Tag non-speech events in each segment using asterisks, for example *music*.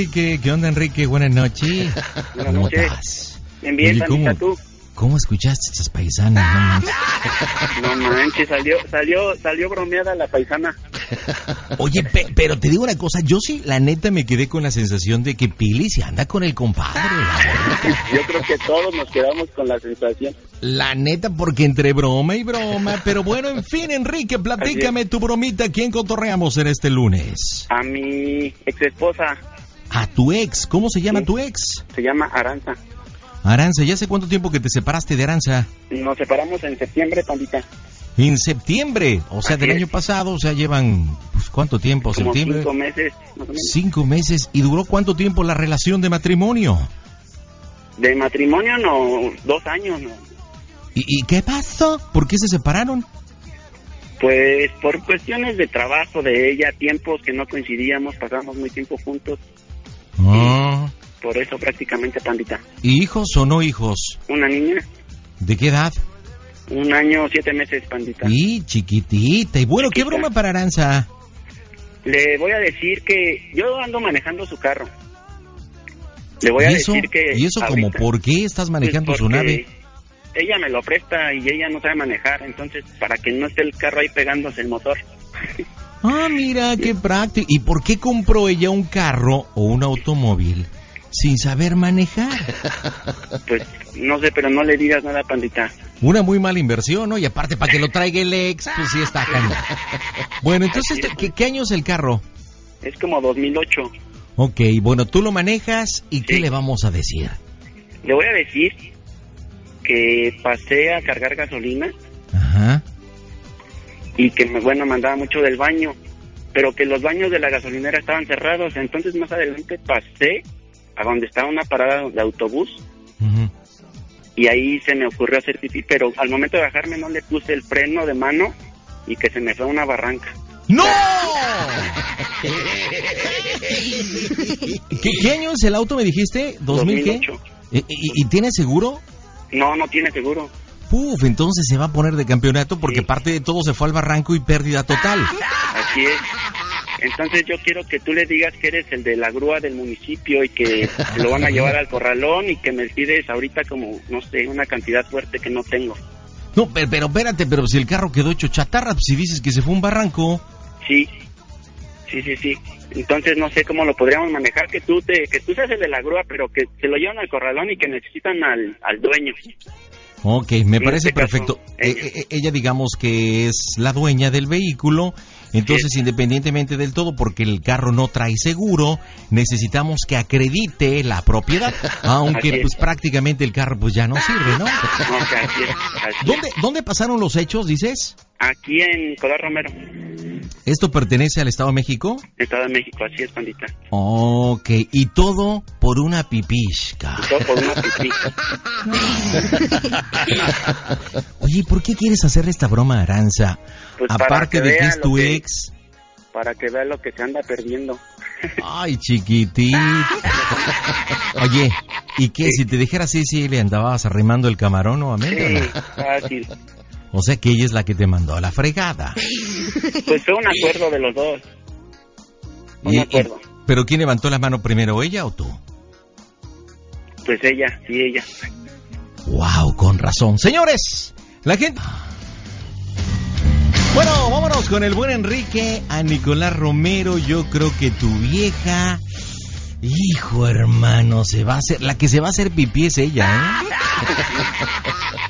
Enrique, ¿qué onda Enrique? Buenas noches. *laughs* Buenas ¿Cómo noches. estás? Bien, bien, Oye, ¿cómo, tú. ¿Cómo escuchaste estas paisanas? No manches. *laughs* No manches, salió, salió, salió bromeada la paisana. *laughs* Oye, pe- pero te digo una cosa, yo sí, la neta me quedé con la sensación de que Pili se anda con el compadre. Yo creo que todos nos quedamos con la sensación. la neta, porque entre broma y broma. Pero bueno, en fin, Enrique, platícame tu bromita. ¿Quién cotorreamos en este lunes? A mi ex esposa A tu ex. ¿Cómo se llama Sí. tu ex? se llama Aranza. Aranza, ¿ya hace cuánto tiempo que te separaste de Aranza? Nos separamos en septiembre, Pandita. En septiembre, o sea, Así del es. año pasado, o sea, llevan, pues, ¿cuánto tiempo? Como septiembre. cinco meses, más o menos. Cinco meses. ¿Y duró cuánto tiempo la relación de matrimonio? De matrimonio, no, dos años, no. ¿Y, y qué pasó? ¿Por qué se separaron? Pues por cuestiones de trabajo de ella, tiempos que no coincidíamos, pasamos muy tiempo juntos. Por eso prácticamente, Pandita. ¿y ¿Hijos o no hijos? Una niña, ¿De qué edad? un año, siete meses, Pandita. Y chiquitita. Y bueno, ¿qué Chiquita. broma para Aranza? Le voy a decir que yo ando manejando su carro. Le voy a ¿Y eso, decir que... ¿Y eso como por qué estás manejando pues, su nave? Ella me lo presta y ella no sabe manejar, entonces para que no esté el carro ahí pegándose el motor. Ah, mira, qué práctico. ¿Y por qué compró ella un carro o un automóvil sin saber manejar? *laughs* Pues no sé, pero no le digas nada, pandita. Una muy mala inversión, ¿no? Y aparte, para que lo traiga el ex, pues sí está cañón. *laughs* Bueno, entonces, ¿qué, qué año es el carro? Es como 2008. Ok, bueno, tú lo manejas y ¿qué le vamos a decir? Le voy a decir que pasé a cargar gasolina Ajá. y que me bueno mandaba mucho del baño, pero que los baños de la gasolinera estaban cerrados, entonces más adelante pasé a donde estaba una parada de autobús ujú. y ahí se me ocurrió hacer pipí, pero al momento de bajarme no le puse el freno de mano y que se me fue a una barranca. ¡No! *laughs* ¿Qué, qué año es el auto, me dijiste? ¿2000 qué? 2008. ¿Y, y, y tiene seguro? No, no tiene seguro. Puf, entonces se va a poner de campeonato porque Sí. parte de todo se fue al barranco y pérdida total. Así es. Entonces yo quiero que tú le digas que eres el de la grúa del municipio y que lo van a *laughs* llevar al corralón y que me pides ahorita como, no sé, una cantidad fuerte que no tengo. No, pero, pero espérate, pero si el carro quedó hecho chatarra, pues si dices que se fue un barranco. Sí, sí, sí, sí. Entonces no sé cómo lo podríamos manejar, que tú te, que tú seas el de la grúa, pero que se lo llevan al corralón y que necesitan al, al dueño. Ok, me parece este perfecto. Eh, ella. eh, ella digamos que es la dueña del vehículo, entonces Sí. independientemente del todo, porque el carro no trae seguro, necesitamos que acredite la propiedad, *laughs* aunque pues prácticamente el carro pues ya no sirve, ¿no? *laughs* Así es, así es. ¿Dónde, ¿Dónde pasaron los hechos, dices? Aquí en Nicolás Romero, ¿Esto pertenece al Estado de México? Estado de México, así es, pandita. Ok, y todo por una pipishka. Y todo por una pipí. *laughs* Oye, ¿por qué quieres hacerle esta broma a Aranza? Pues Aparte que de que es tu que- ex. para que vea lo que se anda perdiendo. Ay, chiquitita. Oye, ¿y qué? Si te dijera así, si le andabas arrimando el camarón o a Sí, Méndez? fácil. O sea que ella es la que te mandó a la fregada. Pues fue un acuerdo de los dos. Un Y- y- acuerdo. ¿Pero quién levantó la mano primero, ella o tú? Pues ella, sí, ella. Wow, con razón. Señores, la gente... Bueno, vámonos con el buen Enrique a Nicolás Romero. Yo creo que tu vieja... Hijo hermano, se va a hacer... La que se va a hacer pipí es ella, ¿eh?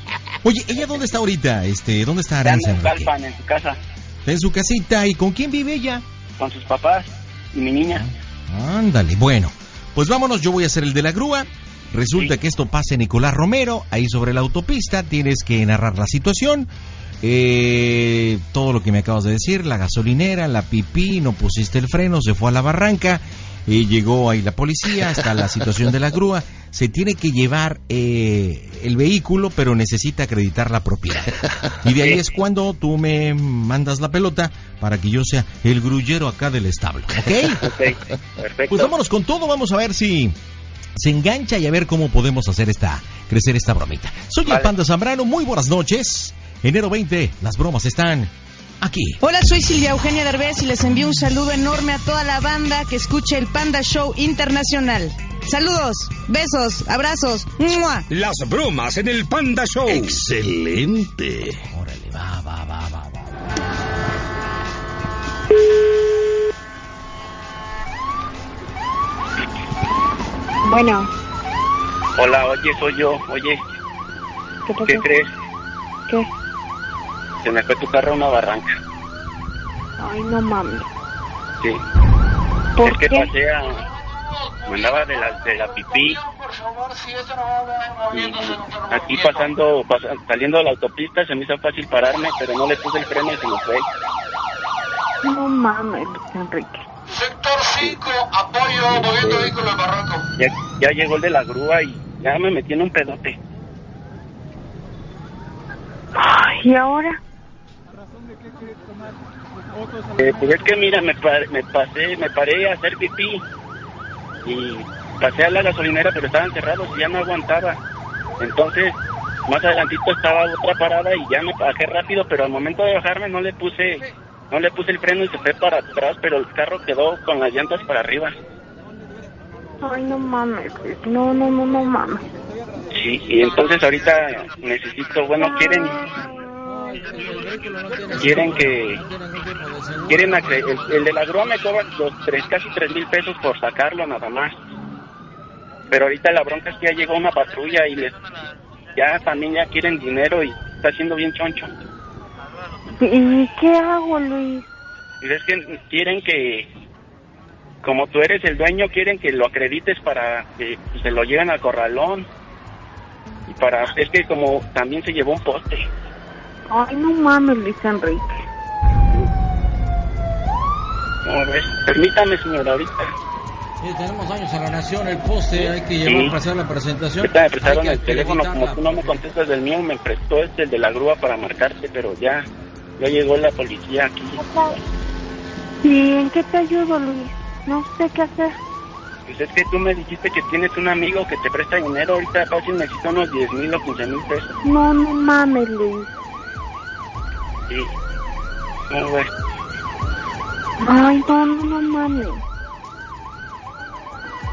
*laughs* Oye, ¿ella dónde está ahorita? Este, ¿Dónde está Aranza, en? Calpan, en su casa, Está en su casita. ¿Y con quién vive ella? con sus papás y mi niña. Ándale, bueno. Pues vámonos, yo voy a ser el de la grúa. Resulta Sí. que esto pasa en Nicolás Romero, ahí sobre la autopista. Tienes que narrar la situación. Eh, todo lo que me acabas de decir, la gasolinera, la pipí, no pusiste el freno, se fue a la barranca. Eh, llegó ahí la policía, está la *laughs* situación de la grúa. Se tiene que llevar eh, el vehículo, pero necesita acreditar la propiedad. Y de ahí es cuando tú me mandas la pelota para que yo sea el grullero acá del establo, ¿ok? *laughs* Ok, perfecto. Pues vámonos con todo, vamos a ver si se engancha y a ver cómo podemos hacer esta, crecer esta bromita. Soy el Vale. Panda Zambrano, muy buenas noches. Enero 20, las bromas están aquí. Hola, soy Silvia Eugenia Derbez y les envío un saludo enorme a toda la banda que escuche el Panda Show Internacional. Saludos, besos, abrazos. ¡Mua! Las bromas en el Panda Show. Excelente. Órale, va, va, va, va, va. Bueno, Hola, oye, soy yo. Oye, ¿qué crees? ¿Qué? Se me fue tu carro a una barranca. Ay, no mames. Sí. ¿Por es que qué? pasé a... Me andaba de la, de la pipí. Y aquí pasando, pasa- saliendo de la autopista se me hizo fácil pararme, pero no le puse el freno y se me fue. No mames, Enrique. Sector 5, apoyo, moviendo vehículo al barranco. Ya, ya llegó el de la grúa y ya me metí en un pedote. Ay, ¿y ahora? Eh, pues es que mira, me, pa- me pasé, me paré a hacer pipí y pasé a la gasolinera, pero estaban cerrados y ya no aguantaba. Entonces, más adelantito estaba otra parada y ya me bajé rápido, pero al momento de bajarme no le puse, no le puse el freno y se fue para atrás, pero el carro quedó con las llantas para arriba. Ay, no mames. No, no, no, no mames. Sí, y entonces ahorita necesito, bueno, quieren, quieren que, quieren, el, el de la grúa me cobra los tres, casi tres mil pesos por sacarlo nada más. Pero ahorita la bronca es que ya llegó una patrulla y les, ya también ya quieren dinero y está siendo bien choncho. ¿Y qué hago, Luis? Y es que quieren que, como tú eres el dueño, quieren que lo acredites para que se lo lleven al corralón. Y para, es que como también se llevó un poste. Ay, no mames, Luis Enrique. ¿Cómo ves? Permítame, señora, ahorita. Sí, tenemos daños a la nación, el poste, hay que llevar Sí. para hacer la presentación. Ahorita me prestaron el teléfono, como tú no me contestas del mío, me prestó este, el de la grúa para marcarte, pero ya, ya llegó la policía aquí. ¿Y en qué te ayudo, Luis? No sé qué hacer. Pues es que tú me dijiste que tienes un amigo que te presta dinero, ahorita fácil necesito unos 10 mil o 15 mil pesos. No, no mames, Luis. Sí. ¿Cómo ves? Ay, no, no, no mames.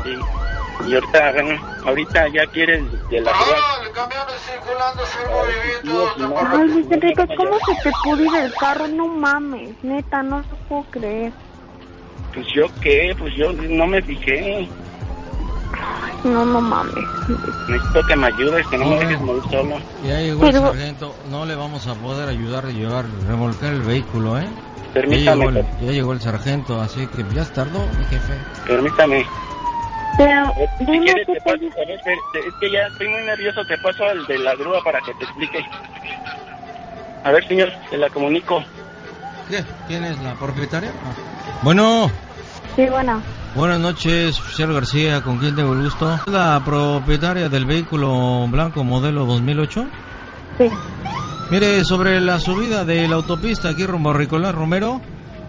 Sí. Y ahorita, bueno, ahorita ya quieres de la. Ah, el camión circulando sin movimiento. Ay, Luis Enrique, ¿cómo se te pudo ir el carro? No mames, neta, no lo puedo creer. Pues yo qué, pues yo no me fijé. No, no mames. Necesito que me ayudes, que no me dejes morir solo. Ya llegó Pero- el sargento, no le vamos a poder ayudar a llevar, remolcar el vehículo, ¿eh? Ya Permítame, llegó, el, ya llegó el sargento, así que ya tardó, mi jefe. permítame. Pero, Eh, Si quieres, te paso, te- es que ya estoy muy nervioso, te paso al de la grúa para que te explique. A ver, señor, te la comunico. ¿Qué? ¿Quién es la propietaria? Ah. Bueno, Sí, bueno. Buenas noches, oficial García, ¿con quién tengo el gusto? ¿Es la propietaria del vehículo blanco modelo 2008? Sí. Mire, sobre la subida de la autopista aquí rumbo a Ricolás Romero,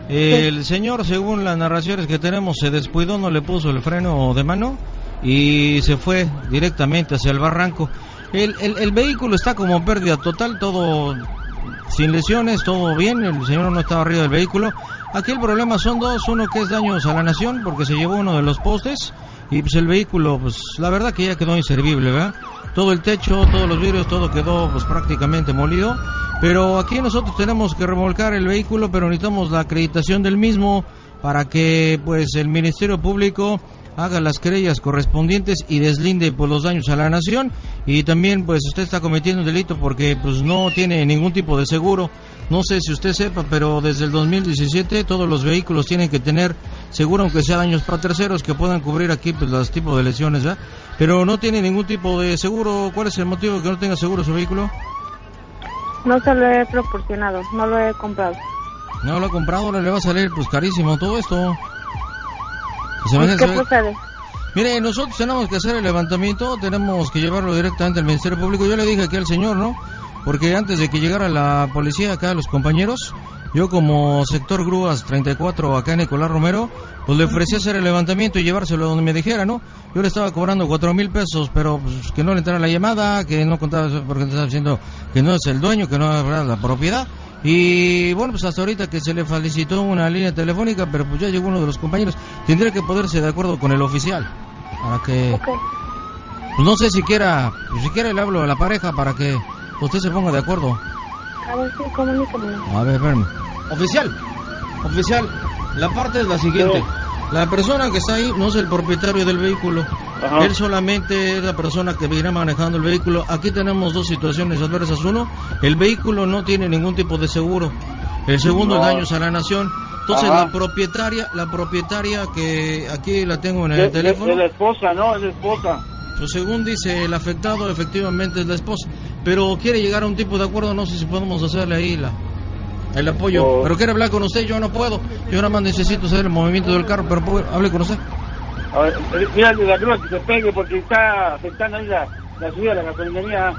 el señor, según las narraciones que tenemos, se descuidó, no le puso el freno de mano y se fue directamente hacia el barranco. El, el, el vehículo está como pérdida total, todo sin lesiones, todo bien, el señor no estaba arriba del vehículo. Aquí el problema son dos, uno que es daños a la nación porque se llevó uno de los postes y pues el vehículo, pues la verdad que ya quedó inservible, ¿verdad? Todo el techo, todos los vidrios, todo quedó pues prácticamente molido. Pero aquí nosotros tenemos que remolcar el vehículo, pero necesitamos la acreditación del mismo para que pues el Ministerio Público haga las querellas correspondientes y deslinde pues los daños a la nación y también pues usted está cometiendo un delito porque pues no tiene ningún tipo de seguro no sé si usted sepa pero desde el 2017 todos los vehículos tienen que tener seguro aunque sea daños para terceros que puedan cubrir aquí pues los tipos de lesiones ¿verdad? pero no tiene ningún tipo de seguro ¿cuál es el motivo de que no tenga seguro su vehículo? No se lo he proporcionado, no lo he comprado. no lo ha comprado ahora le va a salir pues carísimo todo esto Se me ¿Y hace- qué procede? Mire, nosotros tenemos que hacer el levantamiento, tenemos que llevarlo directamente al Ministerio Público. Yo le dije aquí al señor, ¿no? Porque antes de que llegara la policía acá, los compañeros, yo como sector grúas 34 acá en Nicolás Romero, pues le ofrecí hacer el levantamiento y llevárselo donde me dijera, ¿no? Yo le estaba cobrando cuatro mil pesos, pero pues, que no le entrara la llamada, que no contaba porque estaba diciendo que no es el dueño, que no es la propiedad. Y bueno, pues hasta ahorita que se le felicitó una línea telefónica, pero pues ya llegó uno de los compañeros. Tendría que poderse de acuerdo con el oficial. Para que. Pues no sé siquiera. Pues siquiera le hablo a la pareja para que usted se ponga de acuerdo. A ver, sí, comunícame. A ver, espérame. Oficial, oficial, la parte es la siguiente. La persona que está ahí no es el propietario del vehículo. Ajá. Él solamente es la persona que viene manejando el vehículo. Aquí tenemos dos situaciones adversas. Uno, el vehículo no tiene ningún tipo de seguro. El segundo, No. daños a la nación. Entonces Ajá. la propietaria, la propietaria que aquí la tengo en el De, teléfono. de la esposa, ¿no? Es la esposa. Pues según dice el afectado, efectivamente es la esposa. Pero quiere llegar a un tipo de acuerdo, no sé si podemos hacerle ahí la, el apoyo. Oh. Pero quiere hablar con usted, yo no puedo. Yo nada más necesito saber el movimiento del carro, pero puedo- hable con usted. A ver, eh, mira de la grúa que se pegue porque está afectando ahí la, la subida de la gasolinería.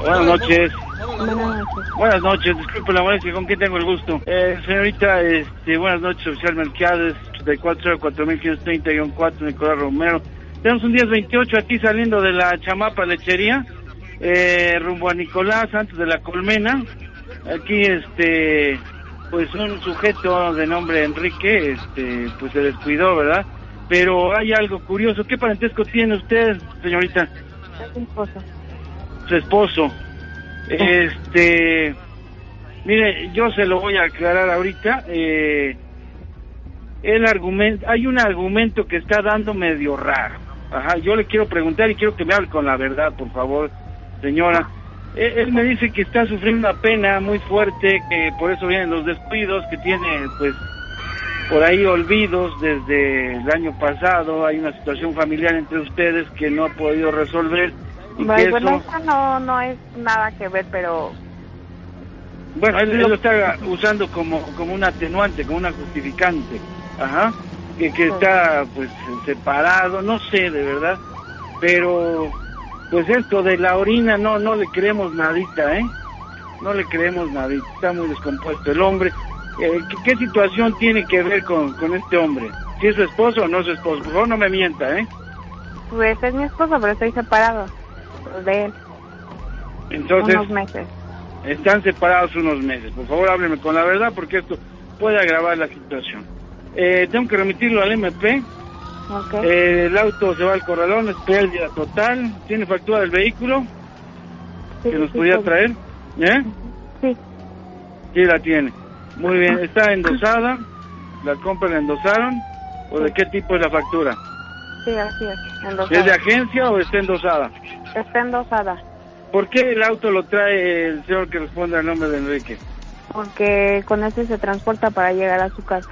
Buenas noches. Buenas noches. Buenas noches, disculpe la molestia, ¿con quién tengo el gusto? Eh, señorita, este, buenas noches, oficial Melquiades, 84-4530-4, Nicolás Romero. Tenemos un 1028 aquí saliendo de la Chamapa Lechería, eh, rumbo a Nicolás, antes de la Colmena. Aquí, este, pues un sujeto de nombre Enrique, este, pues se descuidó, ¿verdad? Pero hay algo curioso. ¿Qué parentesco tiene usted, señorita? Es mi esposo. su esposo. Este, mire, yo se lo voy a aclarar ahorita. Eh, el argumento, hay un argumento que está dando medio raro. Ajá, yo le quiero preguntar y quiero que me hable con la verdad, por favor, señora. Él, él me dice que está sufriendo una pena muy fuerte, que por eso vienen los descuidos, que tiene, pues, por ahí olvidos desde el año pasado. Hay una situación familiar entre ustedes que no ha podido resolver. Y que Bueno, eso... eso no, no es nada que ver, pero Bueno, él, él lo está usando como, como un atenuante, como una justificante. Ajá. Que, que está, pues, separado, no sé, de verdad. Pero, pues esto de la orina, no, no le creemos nadita, ¿eh? No le creemos nadita. Está muy descompuesto el hombre. Eh, ¿qué, qué situación tiene que ver con, con este hombre? ¿Si es su esposo o no es su esposo? Por favor, no me mienta, ¿eh? pues es mi esposo, pero estoy separado de él Entonces, unos meses. Están separados unos meses. Por favor, hábleme con la verdad porque esto puede agravar la situación. Eh, tengo que remitirlo al MP. Eh, el auto se va al corralón, es pérdida total. ¿Tiene factura del vehículo Sí, que nos sí, sí. traer? ¿Eh? Sí, Sí, la tiene. Muy bien. ¿Está endosada? ¿La compra la endosaron? ¿O de qué tipo es la factura? sí, así es. ¿Es de Endosada. agencia o está endosada? Está endosada. ¿Por qué el auto lo trae el señor que responde al nombre de Enrique? Porque con ese se transporta para llegar a su casa.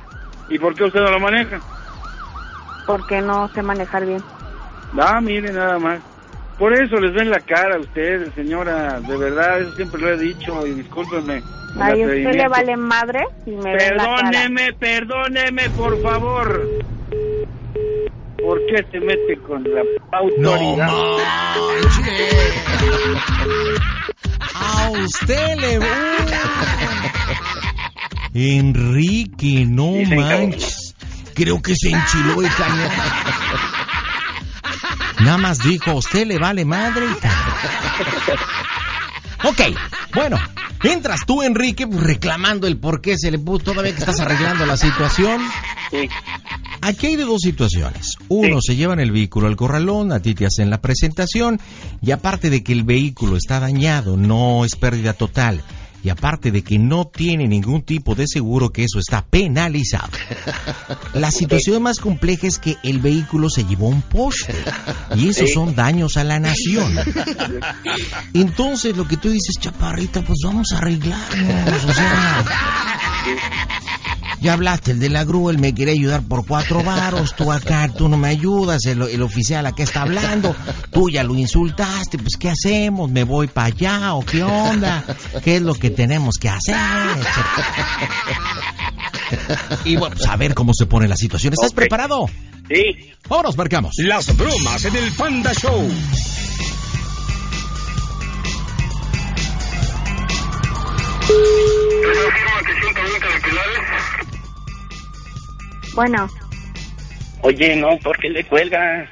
¿Y por qué usted no lo maneja? Porque no sé manejar bien. Ah, mire nada más. Por eso les ven la cara a ustedes, señora. De verdad, eso siempre lo he dicho y discúlpenme. Ay, ¿a usted le vale madre si me ve la cara? Perdóneme, perdóneme, por favor. ¿Por qué se mete con la autoridad? A usted le... *laughs* Enrique, no manches. Creo que se enchiló el cañón. Nada más dijo, a usted le vale madre. y tal. Ok, bueno, entras tú, Enrique, reclamando el por qué se le puso, todavía que estás arreglando la situación. Sí. Aquí hay de dos situaciones. Uno, Sí. se llevan el vehículo al corralón, a ti te hacen la presentación, y aparte de que el vehículo está dañado, no es pérdida total, y aparte de que no tiene ningún tipo de seguro, que eso está penalizado. *laughs* La situación más compleja es que el vehículo se llevó un poste, y esos son daños a la nación. *laughs* Entonces, lo que tú dices, chaparrita, pues vamos a arreglarnos, o sea... *laughs* Ya hablaste, el de la grúa, él me quiere ayudar por cuatro varos, tú acá, tú no me ayudas, el, el oficial acá está hablando, tú ya lo insultaste, pues ¿qué hacemos? ¿Me voy para allá o qué onda? ¿Qué es lo que tenemos que hacer? Y bueno, pues a ver cómo se pone la situación. ¿Estás preparado? Sí. Vámonos, marcamos. Las bromas en el Panda Show. Bueno, Oye, no, ¿por qué le cuelgas?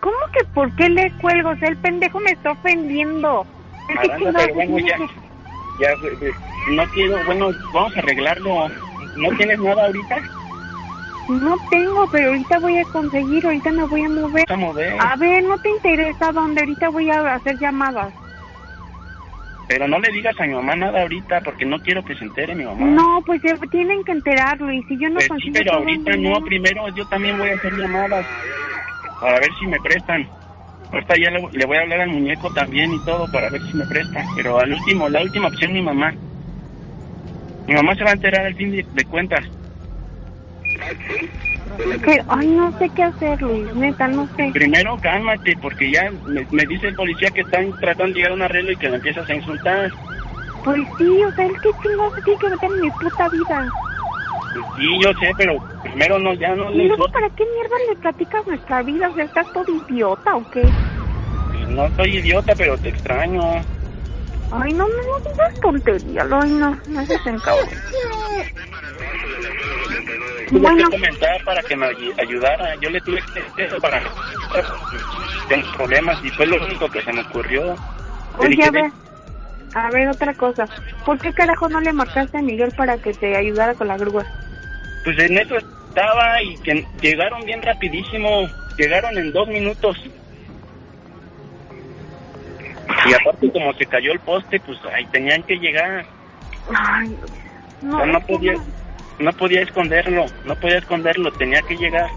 ¿cómo que por qué le cuelgo? O sea, el pendejo me está ofendiendo. ¿Qué Aranda, chingados pero bueno, tiene ya. ya, eh, no quiero, bueno, vamos a arreglarlo. ¿No tienes nada ahorita? No tengo, pero ahorita voy a conseguir, ahorita me voy a mover. A mover. A ver, ¿no te interesa dónde? Ahorita voy a hacer llamadas. Pero no le digas a mi mamá nada ahorita porque no quiero que se entere mi mamá. No, pues ya tienen que enterarlo y si yo no Pues sí, consigo pero todo ahorita no, primero yo también voy a hacer llamadas para ver si me prestan. Ahorita ya le, le voy a hablar al muñeco también y todo para ver si me presta. Pero al último, la última opción mi mamá. Mi mamá se va a enterar al fin de, de cuentas. Que, ay, no sé qué hacer, Luis, neta, no sé. Primero cálmate porque ya me, me dice el policía que están tratando de llegar a un arreglo y que le empiezas a insultar. Pues sí, o sea, él qué chingados se tiene que meter en mi puta vida. Pues sí, yo sé, pero primero no, ya no Y luego. ¿para qué mierda le platicas nuestra vida? O sea, ¿estás todo idiota o qué? No soy idiota, pero te extraño. Ay, no, no, no digas tontería, ay, no, no seas encabrón. Tuve Bueno, que comentar para que me ay- ayudara. Yo le tuve que eso para... Tengo problemas y fue lo único que se me ocurrió. Oye, dije, a ver, a ver, otra cosa. ¿Por qué carajo no le marcaste a Miguel para que te ayudara con la grúa? Pues en eso estaba y que llegaron bien rapidísimo. Llegaron en dos minutos. Y aparte como se cayó el poste, pues ahí tenían que llegar. Ay, no, no que podía, no. no podía esconderlo, no podía esconderlo, tenía que llegar.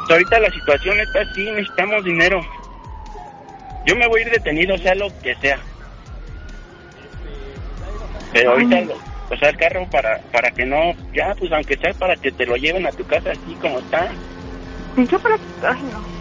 Pues ahorita la situación está así, necesitamos dinero. Yo me voy a ir detenido, sea lo que sea. Pero ahorita, Ay. o sea, el carro para para que no, ya, pues aunque sea para que te lo lleven a tu casa así como está. Y Yo para... Ay, no.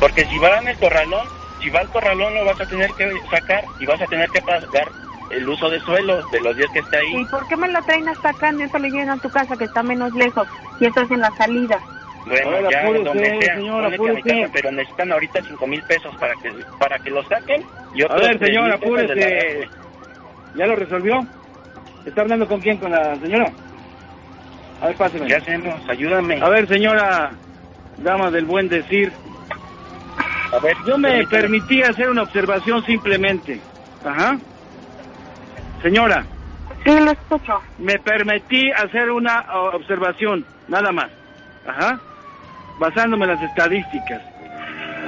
Porque si va en el corralón, si va al corralón lo vas a tener que sacar y vas a tener que pagar el uso de suelo de los días que está ahí. ¿Y por qué me lo traen hasta acá? No se lo a tu casa, que está menos lejos. Y estás en la salida. Bueno, A ver, ya apúrese, donde sea, señora, casa, pero necesitan ahorita cinco mil pesos para que para que lo saquen. Y A ver, señora, apúrese. ¿Ya lo resolvió? ¿Está hablando con quién? ¿Con la señora? A ver, páseme. ¿Qué hacemos? Ayúdame. A ver, señora, dama del buen decir, A ver, yo me permití hacer una observación simplemente. Ajá. Señora, Sí, lo escucho. me permití hacer una observación, nada más. Ajá. Basándome en las estadísticas.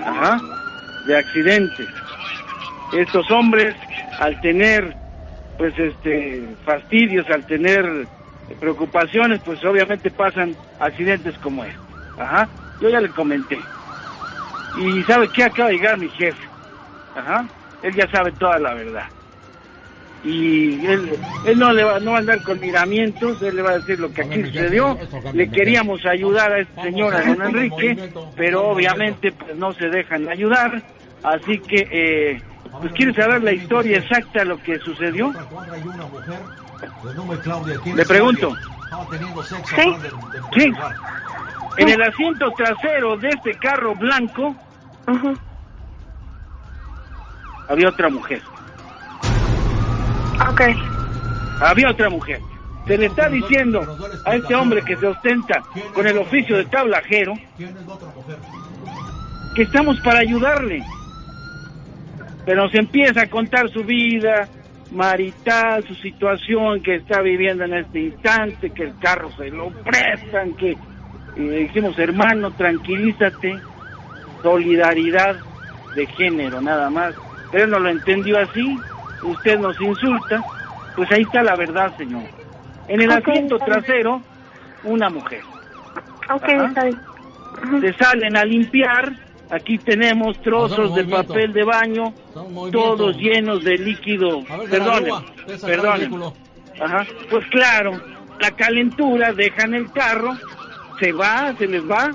Ajá. De accidentes. Estos hombres, al tener, pues, este, fastidios, al tener preocupaciones, pues obviamente pasan accidentes como este. Ajá. Yo ya le comenté. Y sabe qué acaba de llegar mi jefe. Ajá. Él ya sabe toda la verdad y él, él no le va, no va a andar con miramientos, él le va a decir lo que aquí sucedió. Le queríamos ayudar a este señor, a don Enrique, pero obviamente pues no se dejan ayudar, así que eh, pues quiere saber la historia exacta de lo que sucedió. Le pregunto. Sí. Sí. En el asiento trasero de este carro blanco había otra mujer. Ok. Había otra mujer. Se le está diciendo a este hombre que se ostenta con el oficio de tablajero que estamos para ayudarle. Pero se empieza a contar su vida marital, su situación que está viviendo en este instante, que el carro se lo prestan, que le dijimos, hermano, tranquilízate, solidaridad de género, nada más. Él no lo entendió así, usted nos insulta, pues ahí está la verdad, señor. En el asiento trasero, una mujer. Ok, Ajá. está bien. Se salen a limpiar, aquí tenemos trozos de papel de baño, todos llenos de líquido. A ver, de la Perdone, grúa, de esa perdone. vehículo. Ajá. Pues claro, la calentura, dejan el carro, se va, se les va.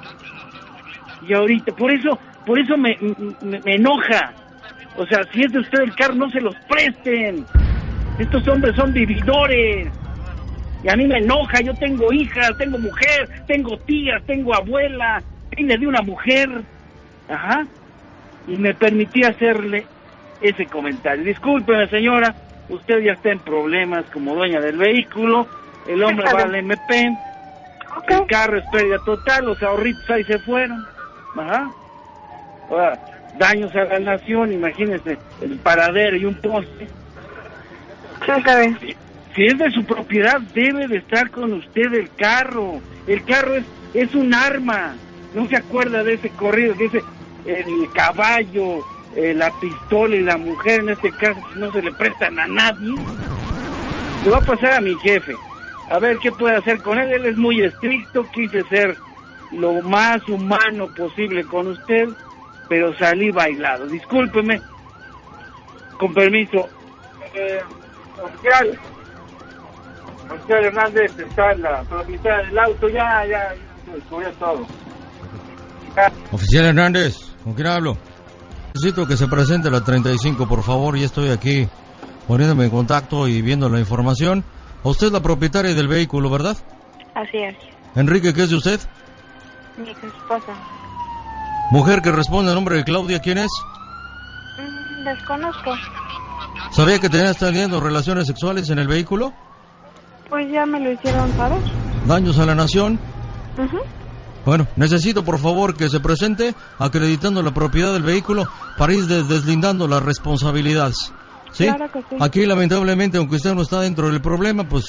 Y ahorita, por eso, por eso me, me, me enoja. O sea, si es de usted el carro, no se los presten. Estos hombres son vividores. Y a mí me enoja, yo tengo hijas, tengo mujer, tengo tías, tengo abuela, vine de una mujer. Ajá. Y me permití hacerle ese comentario. Discúlpeme, señora, usted ya está en problemas como dueña del vehículo, el hombre va al MP, Ok. el carro es pérdida total, los ahorritos ahí se fueron. Ajá. Ahora, daños a la nación, imagínese, el paradero y un poste. Sí, está bien. Si es de su propiedad, debe de estar con usted el carro. El carro es, es un arma. No se acuerda de ese corrido que dice el caballo, eh, la pistola y la mujer, en este caso, no se le prestan a nadie. Le va a pasar a mi jefe. A ver qué puede hacer con él. Él es muy estricto. Quise ser lo más humano posible con usted, pero salí bailado. Discúlpeme. Con permiso. Eh, oficial. Oficial Hernández está en la propiedad del auto. Ya, ya, ya descubrió todo. Ya. Oficial Hernández, ¿con quién hablo? Necesito que se presente la 35, por favor. Ya estoy aquí poniéndome en contacto y viendo la información. Usted es la propietaria del vehículo, ¿verdad? Así es. Enrique, ¿qué es de usted? Mi esposa. Mujer que responde a nombre de Claudia, ¿quién es? Mm, desconozco. ¿Sabía que tenías teniendo relaciones sexuales en el vehículo? Pues ya me lo hicieron saber. ¿Daños a la nación? Ujú. Bueno, necesito por favor que se presente acreditando la propiedad del vehículo para ir des- deslindando las responsabilidades. ¿Sí? Claro que sí. Aquí lamentablemente, aunque usted no está dentro del problema, pues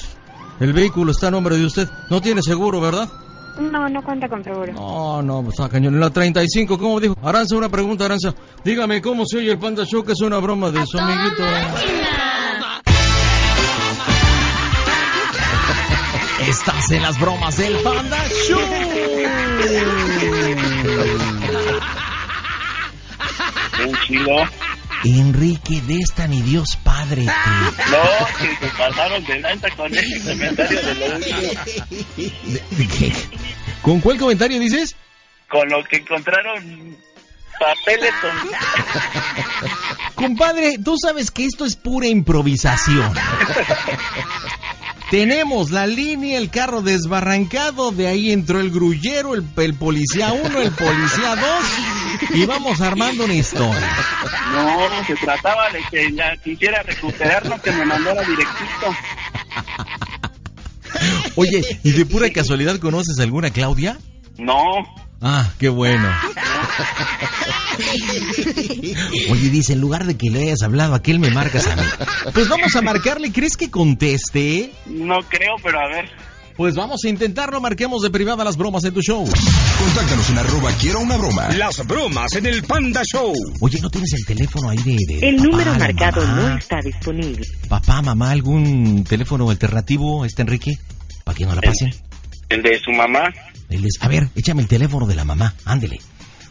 el vehículo está a nombre de usted. No tiene seguro, ¿verdad? No, no cuenta con seguro. No, no, pues está cañón. En la 35, ¿cómo dijo? Aranza, una pregunta, Aranza. Dígame, ¿cómo se oye el Panda Show? Que es una broma de su amiguito. *laughs* Estás en las bromas del Panda Show. Un chilo. Enrique, de esta ni Dios Padre. te- No, que se pasaron de lanza con ese comentario de lo último. ¿Con cuál comentario dices? Con lo que encontraron papeles con... Compadre, tú sabes que esto es pura improvisación. Tenemos la línea, el carro desbarrancado, de ahí entró el grullero, el, el policía 1, el policía 2, y vamos armando una historia. No, se trataba de que ya quisiera recuperarlo, que me mandara directito. Oye, ¿y de pura casualidad conoces alguna Claudia? No, Ah, qué bueno. *laughs* Oye, dice, en lugar de que le hayas hablado a aquel, me marcas a mí. Pues vamos a marcarle, ¿crees que conteste? no creo, pero a ver. Pues vamos a intentarlo, marquemos de privada las bromas en tu show. Contáctanos en arroba quiero una broma. Las bromas en el Panda Show. Oye, ¿no tienes el teléfono ahí de... de El papá, número marcado mamá? no está disponible. Papá, mamá, ¿algún teléfono alternativo, este Enrique? ¿Para que no la pasen? El de su mamá. Él es- A ver, échame el teléfono de la mamá, ándele.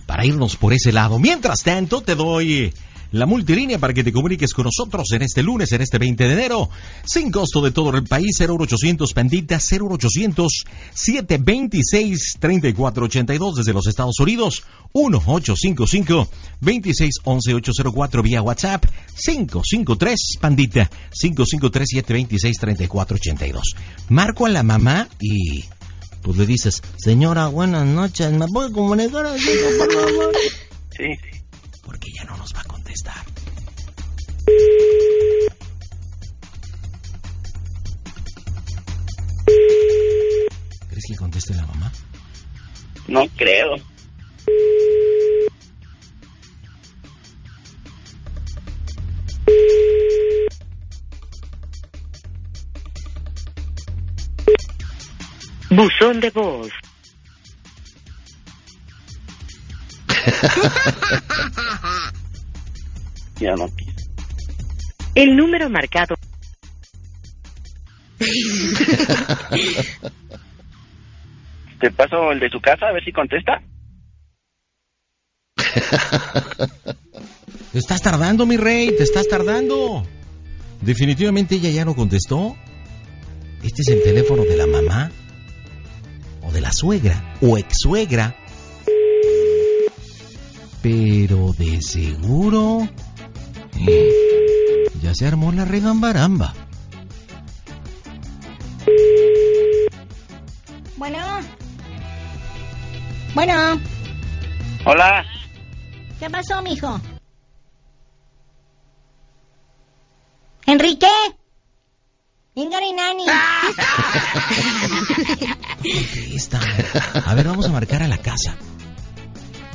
Para irnos por ese lado. Mientras tanto, te doy la multilínea para que te comuniques con nosotros en este lunes, en este 20 de enero. Sin costo de todo el país, 0800 Pandita, 0800 726 3482 desde los Estados Unidos. 1855 26 11 804 vía WhatsApp. 553 Pandita, 553 726 3482. Marco a la mamá y pues le dices, señora, buenas noches, ¿me puede comunicar así, por favor? Sí. Porque ya no nos va a contestar. ¿Crees que conteste la mamá? No creo. Buzón de voz. *laughs* Ya no. El número marcado. *laughs* Te paso el de su casa a ver si contesta. *laughs* Te estás tardando, mi rey, te estás tardando. Definitivamente ella ya no contestó. Este es el teléfono de la mamá. De la suegra. O ex suegra. Pero de seguro. eh, ya se armó la regambaramba. Bueno. Bueno. Hola. ¿Qué pasó, mijo? ¿Enrique? Ingari *laughs* Nani. Esta. A ver, vamos a marcar a la casa.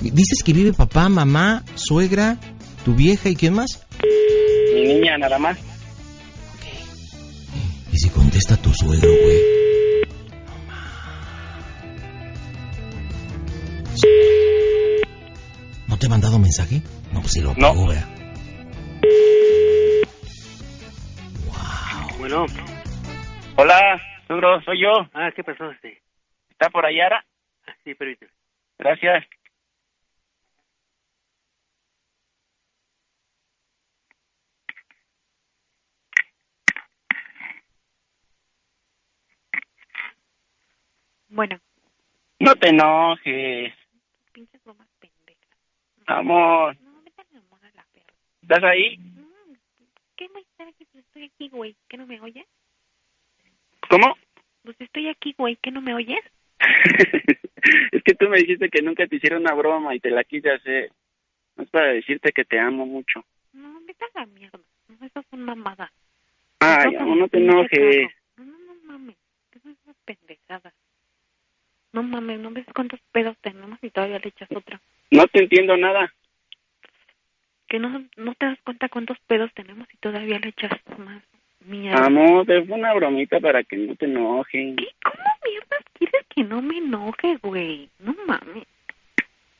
Dices que vive papá, mamá, suegra, tu vieja y quién más. Mi niña, nada más. Y si contesta tu suegro, güey. ¿No te he mandado mensaje? No, pues si lo No. pago, vea. Bueno, Hola, Sugro, soy yo. ah, ¿qué pasó usted? ¿Está por allá, Ara? Ah, sí, permíteme. Gracias. Bueno, No te enojes, pinches bromas pendejas. amor. No, vete a la perra. ¿Estás ahí? No, ¿Qué estar aquí? Pues estoy aquí, güey. ¿Qué no me oyes? ¿Cómo? Pues estoy aquí, güey. ¿Qué no me oyes? *laughs* es que tú me dijiste que nunca te hiciera una broma y te la quise hacer. No es para decirte que te amo mucho. No, vete a la mierda. No, esas son mamadas. Ay, amor, no te enojes. No, no, no mames. Esas son pendejadas. No mames, ¿no ves cuántos pedos tenemos y todavía le echas otra? No te entiendo nada. Que no, no te das cuenta cuántos pedos tenemos y todavía le echas más mierda. Amor, fue una bromita para que no te enojes. ¿Qué? ¿Cómo mierdas quieres que no me enoje, güey? No mames.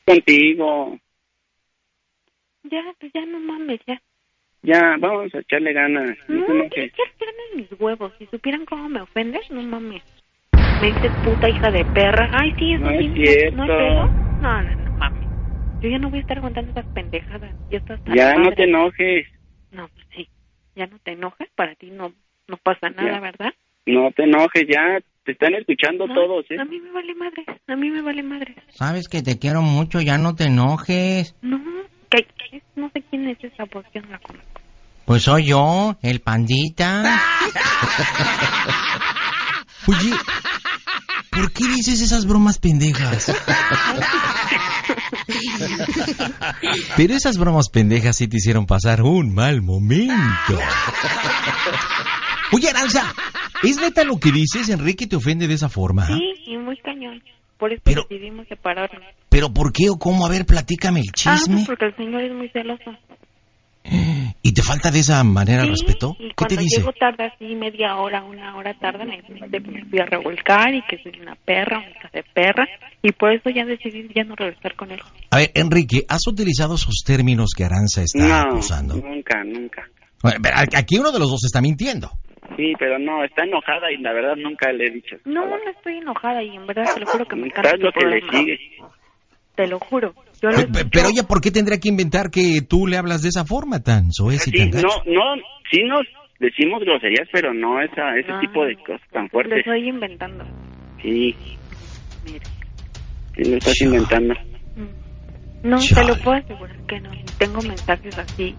Contigo. Ya, pues ya no mames, ya. Ya, vamos a echarle ganas. No No, te ¿qué enojes. quieres que ganen mis huevos? Si supieran cómo me ofendes, no mames. Me dices puta hija de perra. Ay, sí, eso No sí. es cierto. ¿No, es pedo? No, no, no mames. Yo ya no voy a estar aguantando esas pendejadas. Ya estás no te enojes. No, pues sí. Ya no te enojes. Para ti no, no pasa nada, Ya. ¿verdad? No te enojes, ya. Te están escuchando No, todos, ¿eh? A mí me vale madre. A mí me vale madre. Sabes que te quiero mucho, ya no te enojes. No, que, que- no sé quién es esa voz. Yo no la conozco. Pues soy yo, el pandita. *laughs* Oye, ¿por qué dices esas bromas pendejas? Pero esas bromas pendejas sí te hicieron pasar un mal momento. Oye, Aranza, ¿es neta lo que dices? Enrique te ofende de esa forma. Sí, y muy cañón. Por eso Pero- decidimos separarnos. ¿Pero por qué o cómo? A ver, platícame el Ah, chisme. pues porque el señor es muy celoso. ¿Y te falta de esa manera Sí, respeto? ¿Qué cuando te dice? llego tarde así media hora, una hora tarde, me dice que me fui a revolcar y que soy una perra, una hija de perra, y por eso ya decidí ya no regresar con él. A ver, Enrique, ¿has utilizado esos términos que Aranza está No, usando? nunca, nunca. Bueno, Aquí uno de los dos está mintiendo. Sí, pero no, está enojada y la verdad nunca le he dicho. No, no estoy enojada y en verdad te lo juro que me ¿Sabes encanta lo que le sigue? Te lo juro. Yo lo Pero ella, ¿por qué tendría que inventar que tú le hablas de esa forma tan soez y Sí, tan gacho? no, no, sí nos decimos groserías, pero no esa, ese tipo de cosas tan fuertes. estoy inventando. Sí, Mira. sí lo estás inventando. No, te lo puedo asegurar que no. Tengo mensajes así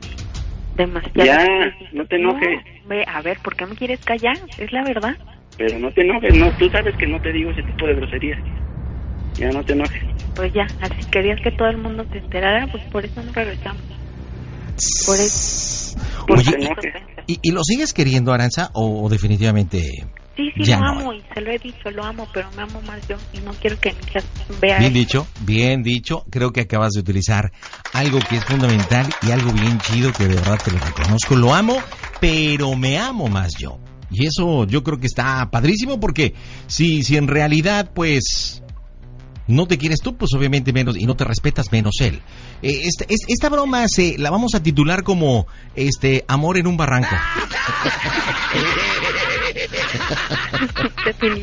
demasiado. Ya, no te enojes. No, ve, a ver, ¿por qué me quieres callar? Es la verdad. Pero no te enojes, no, tú sabes que no te digo ese tipo de groserías. Ya no te enojes. Pues ya, así querías que todo el mundo se enterara, pues por eso no regresamos. Por eso. por Oye, eso y- ofensas. ¿Y, y lo sigues queriendo, Aranza, o, o definitivamente Sí, sí, ya lo no? amo y se lo he dicho, lo amo, pero me amo más yo y no quiero que mi hija vea Bien dicho, bien dicho. Creo que acabas de utilizar algo que es fundamental y algo bien chido que de verdad te lo reconozco. Lo amo, pero me amo más yo. Y eso yo creo que está padrísimo porque si, si en realidad pues no te quieres tú, pues obviamente menos y no te respetas menos él. Eh, esta, es- esta broma se la vamos a titular como este amor en un barranco.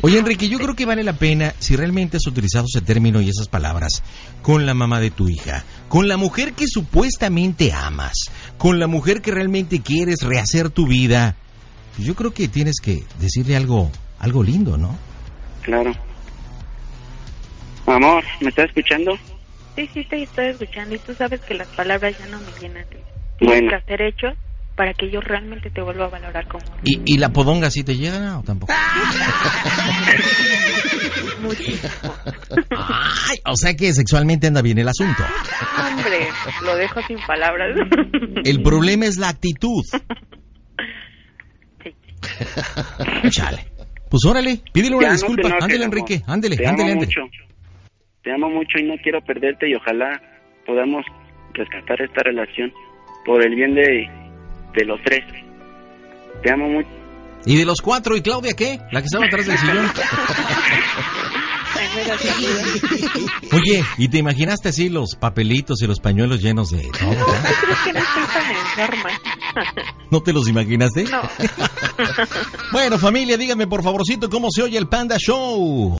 Oye, Enrique, yo creo que vale la pena si realmente has utilizado ese término y esas palabras con la mamá de tu hija, con la mujer que supuestamente amas, con la mujer que realmente quieres rehacer tu vida. Yo creo que tienes que decirle algo, algo lindo, ¿no? Claro. Amor, ¿me estás escuchando? Sí, sí, te estoy escuchando y tú sabes que las palabras ya no me llenan. Tienes Bueno. que hacer hechos para que yo realmente te vuelva a valorar como ¿Y, y la podonga sí te llega o tampoco? *laughs* muchísimo. Ay, o sea que sexualmente anda bien el asunto. Hombre, lo dejo sin palabras. El problema es la actitud. Chale. Pues órale, pídele una Ya, no disculpa. enojes, ándele. Enrique, ándele, Te ándele, ándele. mucho. Te amo mucho y no quiero perderte y ojalá podamos rescatar esta relación por el bien de, de los tres. Te amo mucho. ¿Y de los cuatro? ¿Y Claudia qué? La que estaba atrás del *laughs* sillón. Oye, ¿y te imaginaste así los papelitos y los pañuelos llenos de todo? No, es que no estoy tan enferma. ¿No te los imaginaste? No. Bueno, familia, díganme por favorcito cómo se oye el Panda Show.